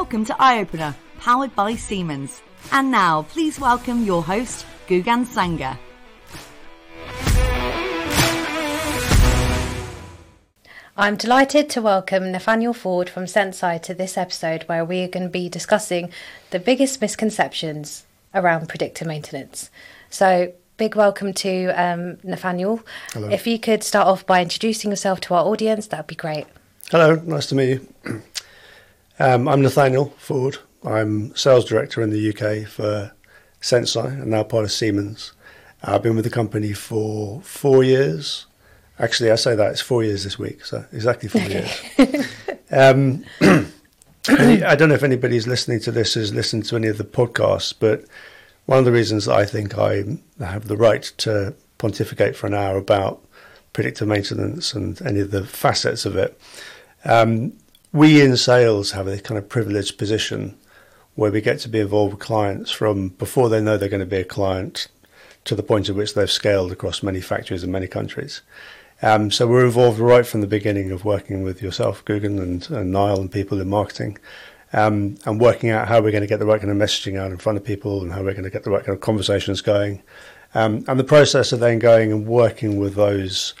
Welcome to Eye Opener, powered by Siemens. And now, please welcome your host, Gugan Sanger. I'm delighted to welcome Nathaniel Ford from Senseye to this episode where we are going to be discussing the biggest misconceptions around predictive maintenance. So, big welcome to um, Nathaniel. Hello. If you could start off by introducing yourself to our audience, that would be great. Hello, nice to meet you. Um, I'm Nathaniel Ford. I'm sales director in the UK for Senseye and now part of Siemens. I've been with the company for four years. Actually, I say that it's four years this week, so exactly four years. Um, I don't know if anybody's listening to this has listened to any of the podcasts, but one of the reasons that I think I have the right to pontificate for an hour about predictive maintenance and any of the facets of it. Um, we in sales have a kind of privileged position where we get to be involved with clients from before they know they're going to be a client to the point at which they've scaled across many factories in many countries. Um, so we're involved right from the beginning of working with yourself, Gugan, and, and Niall, and people in marketing, um, and working out how we're going to get the right kind of messaging out in front of people and how we're going to get the right kind of conversations going. Um, and the process of then going and working with those,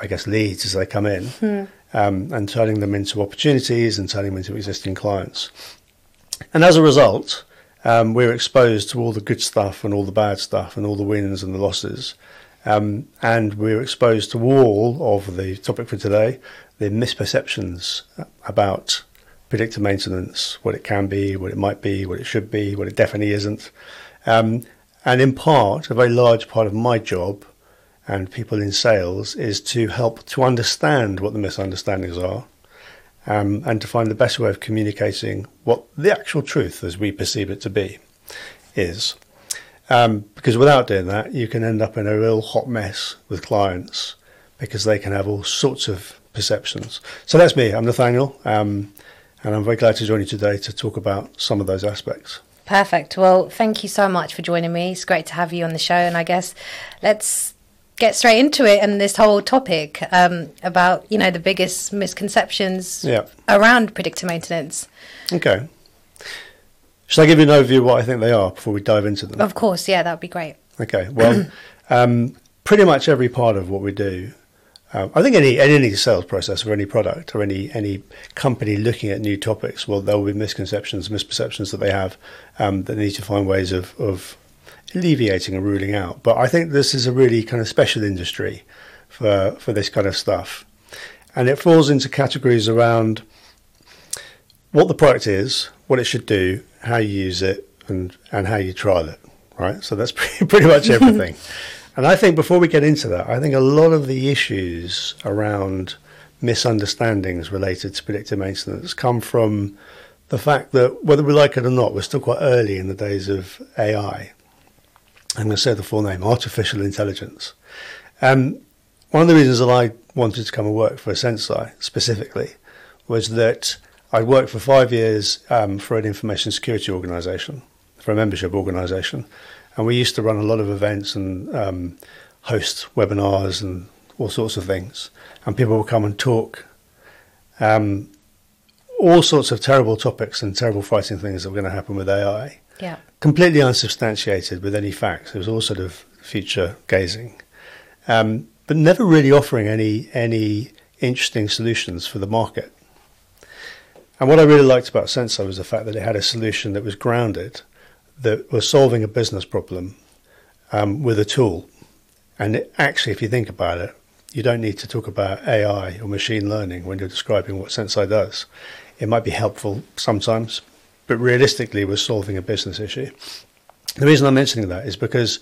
I guess, leads as they come in um, and turning them into opportunities and turning them into existing clients. And as a result, um, we're exposed to all the good stuff and all the bad stuff and all the wins and the losses. Um, and we're exposed to all of the topic for today, the misperceptions about predictive maintenance, what it can be, what it might be, what it should be, what it definitely isn't. Um, and in part, a very large part of my job and people in sales is to help to understand what the misunderstandings are um, and to find the best way of communicating what the actual truth as we perceive it to be is. Um, because without doing that, you can end up in a real hot mess with clients because they can have all sorts of perceptions. So that's me. I'm Nathaniel, um, and I'm very glad to join you today to talk about some of those aspects. Perfect. Well, thank you so much for joining me. It's great to have you on the show. And I guess let's get straight into it and this whole topic um, about, you know, the biggest misconceptions Yeah. around predictive maintenance. Okay. Should I give you an overview of what I think they are before we dive into them? Of course, yeah, that would be great. Okay. Well, um, pretty much every part of what we do, um, I think any any sales process or any product or any any company looking at new topics, well, there will be misconceptions, misperceptions that they have um, that need to find ways of, of alleviating and ruling out. But I think this is a really kind of special industry for for this kind of stuff, and it falls into categories around what the product is, what it should do, how you use it, and and how you trial it. Right. So that's pretty, pretty much everything. and I think before we get into that, I think a lot of the issues around misunderstandings related to predictive maintenance come from the fact that whether we like it or not, we're still quite early in the days of AI. I'm going to say the full name, artificial intelligence. Um, one of the reasons that I wanted to come and work for Senseye specifically was that I worked for five years um, for an information security organisation, for a membership organisation, and we used to run a lot of events and um, host webinars and all sorts of things, and people would come and talk um, all sorts of terrible topics and terrible frightening things that were going to happen with AI Yeah. Completely unsubstantiated with any facts. It was all sort of future gazing, um, but never really offering any any interesting solutions for the market. And what I really liked about Senseye was the fact that it had a solution that was grounded, that was solving a business problem um, with a tool. And it, actually, if you think about it, you don't need to talk about AI or machine learning when you're describing what Senseye does. It might be helpful sometimes, but realistically, we're solving a business issue. The reason I'm mentioning that is because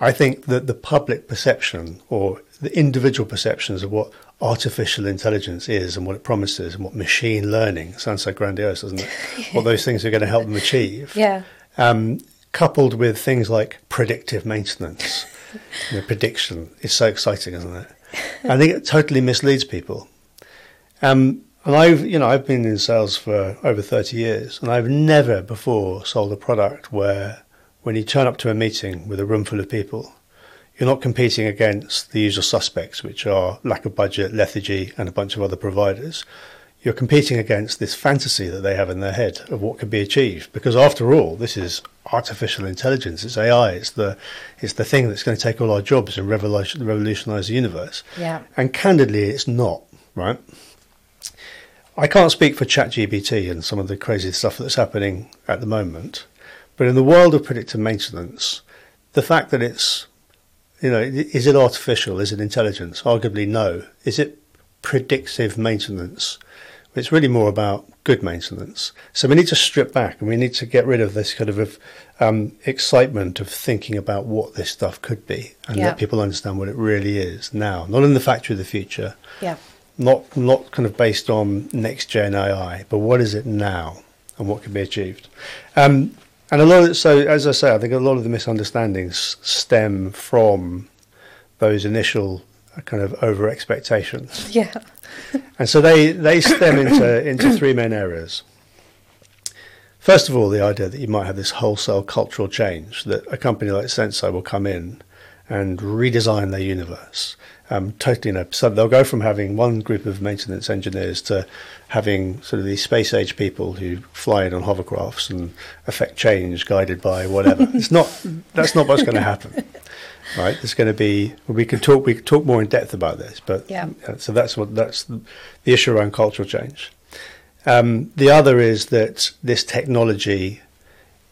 I think that the public perception or the individual perceptions of what artificial intelligence is and what it promises and what machine learning sounds so grandiose, doesn't it? what those things are going to help them achieve. Yeah. Um, coupled with things like predictive maintenance, you know, prediction is so exciting, isn't it? I think it totally misleads people. Um, and I've, you know, I've been in sales for over 30 years, and I've never before sold a product where, when you turn up to a meeting with a room full of people, you're not competing against the usual suspects, which are lack of budget, lethargy, and a bunch of other providers. you're competing against this fantasy that they have in their head of what could be achieved. Because after all, this is artificial intelligence, it's AI, it's the it's the thing that's going to take all our jobs and revolution, revolutionize the universe. Yeah. And candidly, it's not right. I can't speak for ChatGPT and some of the crazy stuff that's happening at the moment, but in the world of predictive maintenance, the fact that it's you know, is it artificial? Is it intelligence? Arguably, no. Is it predictive maintenance? It's really more about good maintenance. So we need to strip back and we need to get rid of this kind of um, excitement of thinking about what this stuff could be and yeah. let people understand what it really is now, not in the factory of the future. Yeah. Not not kind of based on next gen AI, but what is it now and what can be achieved. Um, and a lot of so as I say, I think a lot of the misunderstandings stem from those initial uh, kind of over expectations. Yeah. and so they, they stem into, into three main areas. First of all, the idea that you might have this wholesale cultural change, that a company like Senseye will come in and redesign their universe. Um, totally, you know, so they'll go from having one group of maintenance engineers to having sort of these space age people who fly in on hovercrafts and affect change guided by whatever. it's not, that's not what's going to happen right? There's going to be we can talk we can talk more in depth about this, but yeah. so that's what that's the, the issue around cultural change. Um, the other is that this technology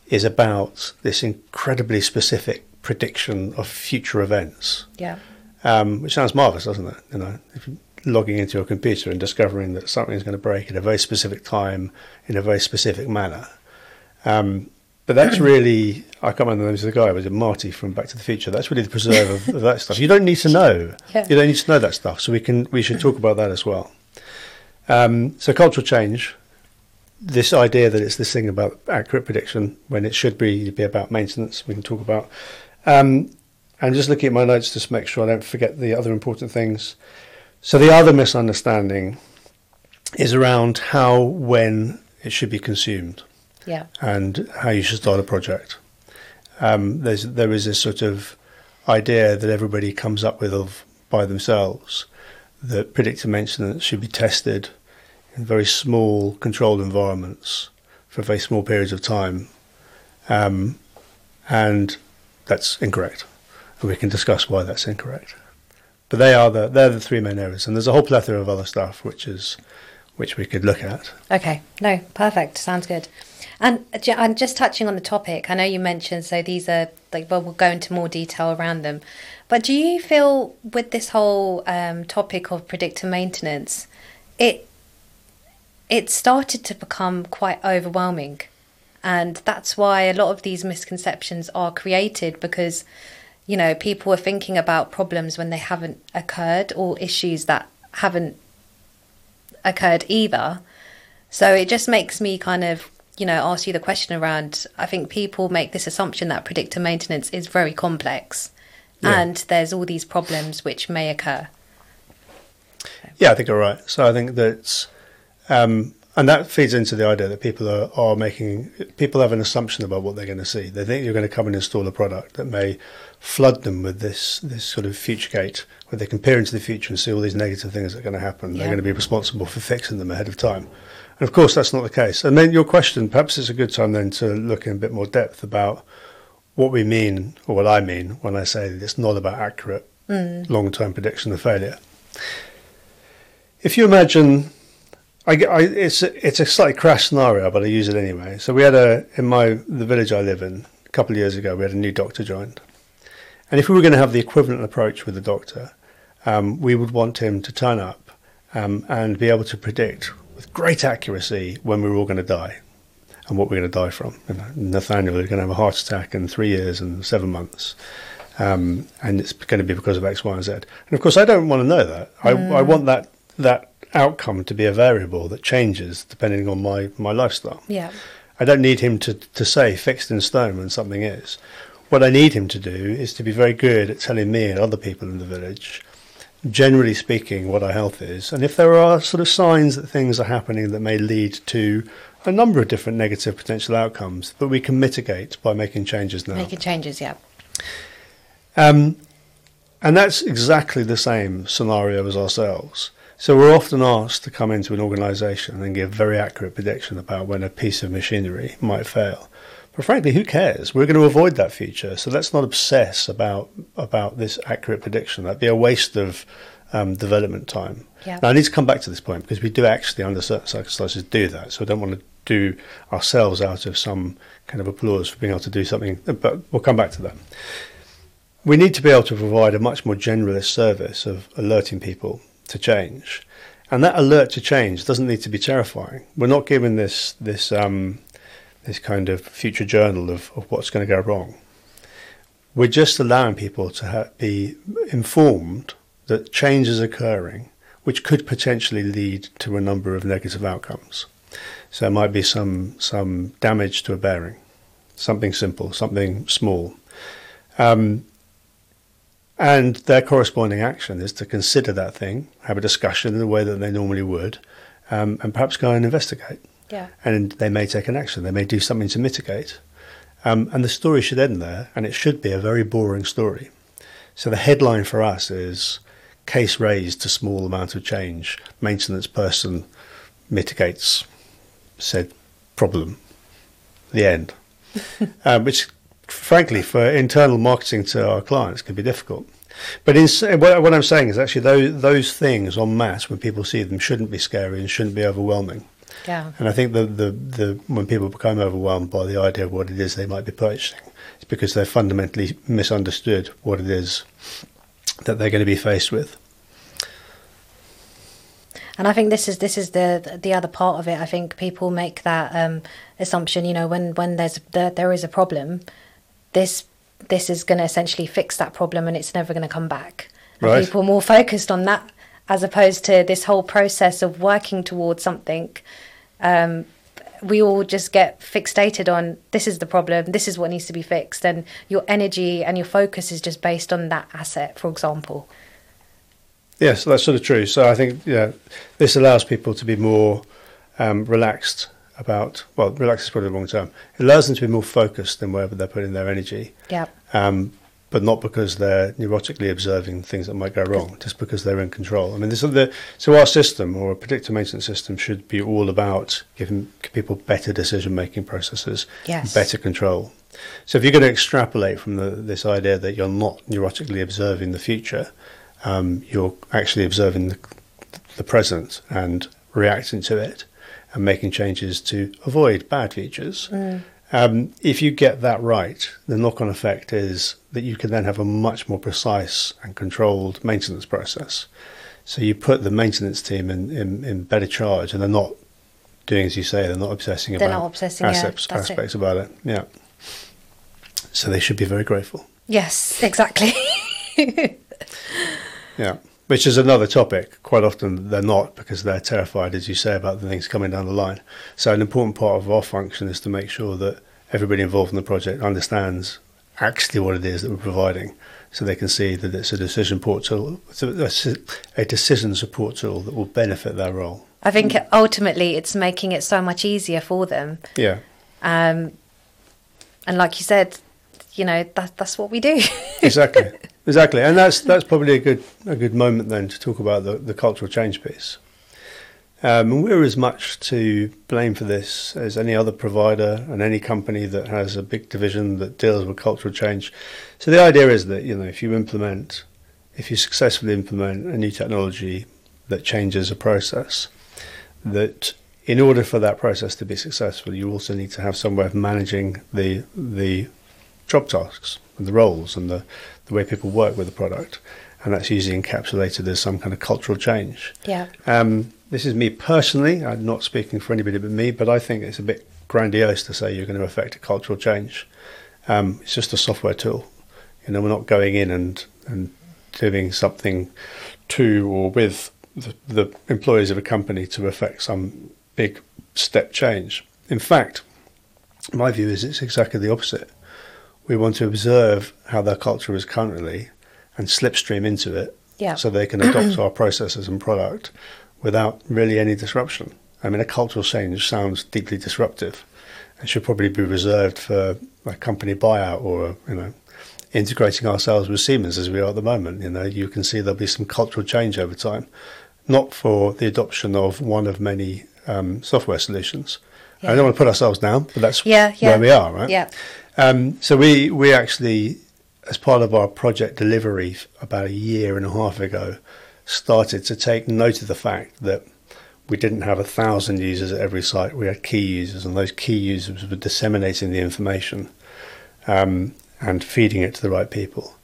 is about this incredibly specific prediction of future events. Yeah. Um, which sounds marvelous, doesn't it? You know, if you're logging into your computer and discovering that something is going to break at a very specific time in a very specific manner. Um, but that's really, I can't remember the name of the guy, was it Marty from Back to the Future? That's really the preserve of, of that stuff. You don't need to know. Yeah. You don't need to know that stuff. So we can we should talk about that as well. Um, so cultural change, this idea that it's this thing about accurate prediction when it should be be about maintenance, we can talk about. Um, and just looking at my notes just to make sure I don't forget the other important things. So the other misunderstanding is around how, when it should be consumed yeah. and how you should start a project. Um, there's there is this sort of idea that everybody comes up with of by themselves that predictive maintenance should be tested in very small, controlled environments for very small periods of time, um, and that's incorrect. And we can discuss why that's incorrect. But they are the they're the three main areas, and there's a whole plethora of other stuff which is which we could look at. Okay, no, perfect. Sounds good. And and just touching on the topic, I know you mentioned so these are like well we'll go into more detail around them, but do you feel with this whole um, topic of predictive maintenance, it it started to become quite overwhelming, and that's why a lot of these misconceptions are created because you know people are thinking about problems when they haven't occurred or issues that haven't occurred either. So it just makes me kind of you know, ask you the question around I think people make this assumption that predictive maintenance is very complex yeah. and there's all these problems which may occur. Yeah, I think you're right. So I think that, um, and that feeds into the idea that people are, are making, people have an assumption about what they're going to see. They think you're going to come and install a product that may flood them with this, this sort of future gate where they can peer into the future and see all these negative things that are going to happen. Yeah. They're going to be responsible for fixing them ahead of time. And of course, that's not the case. And then your question, perhaps it's a good time then to look in a bit more depth about what we mean, or what I mean, when I say that it's not about accurate mm. long term prediction of failure. If you imagine, I, I, it's, a, it's a slightly crash scenario, but I use it anyway. So we had a, in my, the village I live in, a couple of years ago, we had a new doctor joined. And if we were going to have the equivalent approach with the doctor, um, we would want him to turn up um, and be able to predict with great accuracy when we were all going to die and what we're going to die from. You know, Nathaniel is going to have a heart attack in three years and seven months. Um, and it's going to be because of X, Y, and Z. And of course, I don't want to know that. Mm. I, I want that that outcome to be a variable that changes depending on my, my lifestyle. Yeah. I don't need him to, to say fixed in stone when something is. What I need him to do is to be very good at telling me and other people in the village generally speaking, what our health is. And if there are sort of signs that things are happening that may lead to a number of different negative potential outcomes that we can mitigate by making changes now. Making changes, yeah. Um, and that's exactly the same scenario as ourselves. So we're often asked to come into an organisation and give very accurate prediction about when a piece of machinery might fail. But frankly, who cares? We're going to avoid that future. So let's not obsess about about this accurate prediction. That'd be a waste of um, development time. Yeah. Now I need to come back to this point because we do actually, under certain circumstances, do that. So I don't want to do ourselves out of some kind of applause for being able to do something. But we'll come back to that. We need to be able to provide a much more generalist service of alerting people to change. And that alert to change doesn't need to be terrifying. We're not giving this this um, this kind of future journal of, of what's going to go wrong. We're just allowing people to ha- be informed that change is occurring, which could potentially lead to a number of negative outcomes. So it might be some some damage to a bearing, something simple, something small. Um, and their corresponding action is to consider that thing, have a discussion in the way that they normally would, um, and perhaps go and investigate. Yeah. And they may take an action, they may do something to mitigate. Um, and the story should end there, and it should be a very boring story. So the headline for us is case raised to small amount of change, maintenance person mitigates said problem. The end. um, which frankly, for internal marketing to our clients, can be difficult. But in, what, what I'm saying is actually those, those things on mass, when people see them, shouldn't be scary and shouldn't be overwhelming. Yeah. And I think the, the, the when people become overwhelmed by the idea of what it is they might be purchasing, it's because they've fundamentally misunderstood what it is that they're going to be faced with. And I think this is this is the the other part of it. I think people make that um, assumption. You know, when when there's there, there is a problem, this this is going to essentially fix that problem, and it's never going to come back. And Right. people are more focused on that as opposed to this whole process of working towards something. Um, we all just get fixated on this is the problem, this is what needs to be fixed, and your energy and your focus is just based on that asset, for example. Yes, that's sort of true. So I think yeah, this allows people to be more um, relaxed about. Well, relaxed is probably the wrong term. It allows them to be more focused than wherever they're putting their energy, Yeah. um, but not because they're neurotically observing things that might go wrong, just because they're in control. I mean, this is the so our system or a predictive maintenance system should be all about giving people better decision making processes, Yes. better control. So if you're going to extrapolate from the, this idea that you're not neurotically observing the future, um, you're actually observing the, the present and reacting to it and making changes to avoid bad features. Um, if you get that right, the knock on effect is that you can then have a much more precise and controlled maintenance process. So you put the maintenance team in, in, in better charge and they're not doing as you say, they're not obsessing They're about not obsessing, yeah, aspects, it. aspects about it. Yeah. So they should be very grateful. Yes, exactly. Yeah, which is another topic. Quite often they're not because they're terrified, as you say, about the things coming down the line. So an important part of our function is to make sure that everybody involved in the project understands actually what it is that we're providing, so they can see that it's a decision support tool, a, a decision support tool that will benefit their role. I think ultimately it's making it so much easier for them. Yeah, Um, and like you said, you know, that, that's what we do. exactly, exactly, and that's that's probably a good a good moment then to talk about the, the cultural change piece. Um, and we're as much to blame for this as any other provider and any company that has a big division that deals with cultural change. So the idea is that you know if you implement, if you successfully implement a new technology that changes a process, that in order for that process to be successful, you also need to have some way of managing the the job tasks and the roles and the, the way people work with the product. And that's usually encapsulated as some kind of cultural change. yeah. Um, this is me personally. I'm not speaking for anybody but me, but I think it's a bit grandiose to say you're going to affect a cultural change. Um, it's just a software tool. You know, we're not going in and, and doing something to or with the, the employees of a company to affect some big step change. In fact, my view is it's exactly the opposite. We want to observe how their culture is currently and slipstream into it Yeah. so they can adopt our processes and product without really any disruption. I mean, a cultural change sounds deeply disruptive. It should probably be reserved for a company buyout or, you know, integrating ourselves with Siemens as we are at the moment. You know, you can see there'll be some cultural change over time. not for the adoption of one of many um, software solutions. Yeah. I don't want to put ourselves down, but that's yeah, yeah. where we are, right? Yeah. Um, so we we actually, as part of our project delivery about a year and a half ago, started to take note of the fact that we didn't have a thousand users at every site. We had key users, and those key users were disseminating the information um, and feeding it to the right people.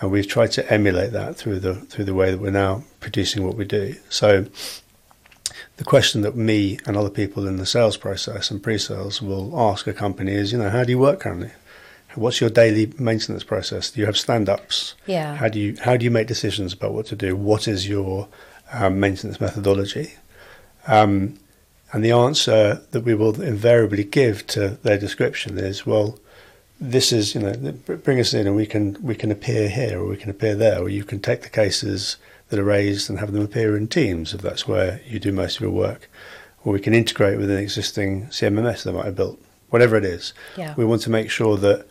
And we've tried to emulate that through the through the way that we're now producing what we do. So the question that me and other people in the sales process and pre-sales will ask a company is, you know, how do you work currently? What's your daily maintenance process? Do you have stand-ups? Yeah. How do you how do you make decisions about what to do? What is your um, maintenance methodology? Um, and the answer that we will invariably give to their description is, well, this is, you know, bring us in and we can we can appear here or we can appear there, or you can take the cases that are raised and have them appear in teams if that's where you do most of your work, or we can integrate with an existing CMMS that might have built, whatever it is. Yeah. We want to make sure that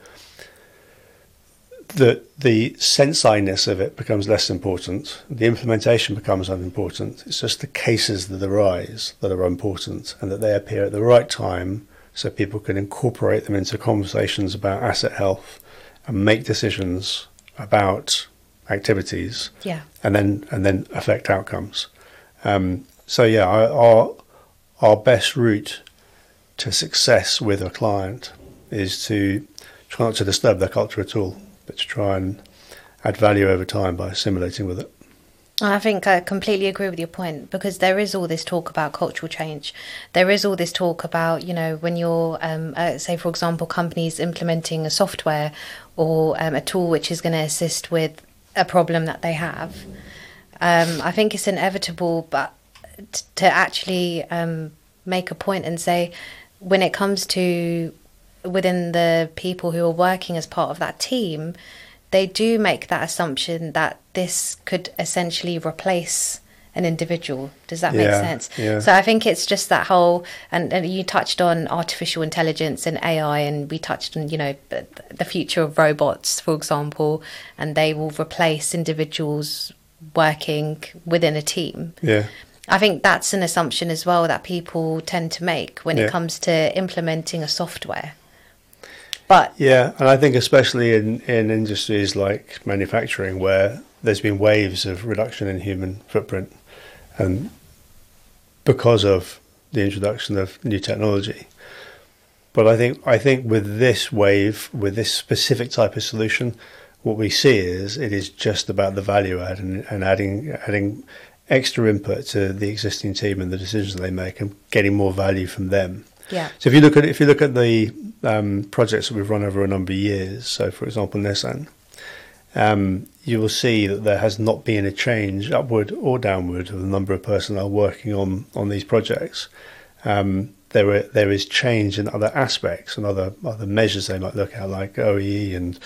that the sense-ness of it becomes less important, the implementation becomes unimportant. It's just the cases that arise that are important and that they appear at the right time so people can incorporate them into conversations about asset health and make decisions about activities yeah. and then and then affect outcomes. Um, so yeah, our our best route to success with a client is to try not to disturb their culture at all but to try and add value over time by assimilating with it. I think I completely agree with your point because there is all this talk about cultural change. There is all this talk about, you know, when you're, um, uh, say, for example, companies implementing a software or um, a tool which is going to assist with a problem that they have. Um, I think it's inevitable, but t- to actually um, make a point and say, when it comes to within the people who are working as part of that team, they do make that assumption that this could essentially replace an individual. Does that make yeah, sense? Yeah. So I think it's just that whole, and, and, you touched on artificial intelligence and AI, and we touched on, you know, the, the future of robots, for example, and they will replace individuals working within a team. Yeah. I think that's an assumption as well that people tend to make when yeah. it comes to implementing a software. But yeah, and I think especially in, in industries like manufacturing where there's been waves of reduction in human footprint and because of the introduction of new technology. But I think I think with this wave, with this specific type of solution, what we see is it is just about the value add and, and adding adding extra input to the existing team and the decisions they make and getting more value from them. Yeah. So if you look at if you look at the um, projects that we've run over a number of years, so for example Nissan, um, you will see that there has not been a change upward or downward of the number of personnel working on on these projects. Um, there are, there is change in other aspects and other other measures they might look at, like OEE and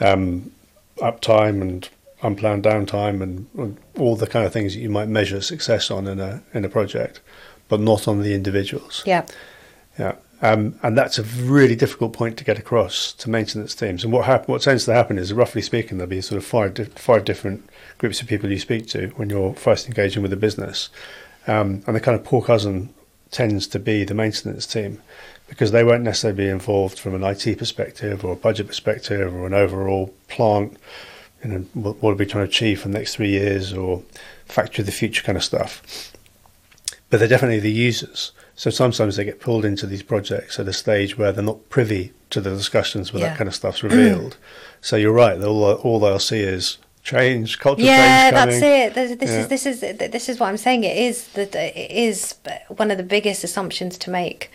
um, uptime and unplanned downtime and, and, all the kind of things that you might measure success on in a in a project, but not on the individuals. Yeah. Yeah. Um, and that's a really difficult point to get across to maintenance teams. And what happen, what tends to happen is, roughly speaking, there'll be sort of five di- five different groups of people you speak to when you're first engaging with a business, um, and the kind of poor cousin tends to be the maintenance team because they won't necessarily be involved from an IT perspective or a budget perspective or an overall plant. You know, what, what are we trying to achieve for the next three years or factory of the future kind of stuff. But they're definitely the users. So sometimes they get pulled into these projects at a stage where they're not privy to the discussions where yeah. that kind of stuff's revealed. so you're right; all all they'll see is change, cultural yeah, change. that's it. This, this yeah. is this is this is what I'm saying. It is that it is one of the biggest assumptions to make.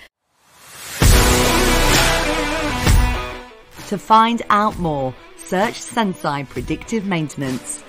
To find out more, search Senseye Predictive Maintenance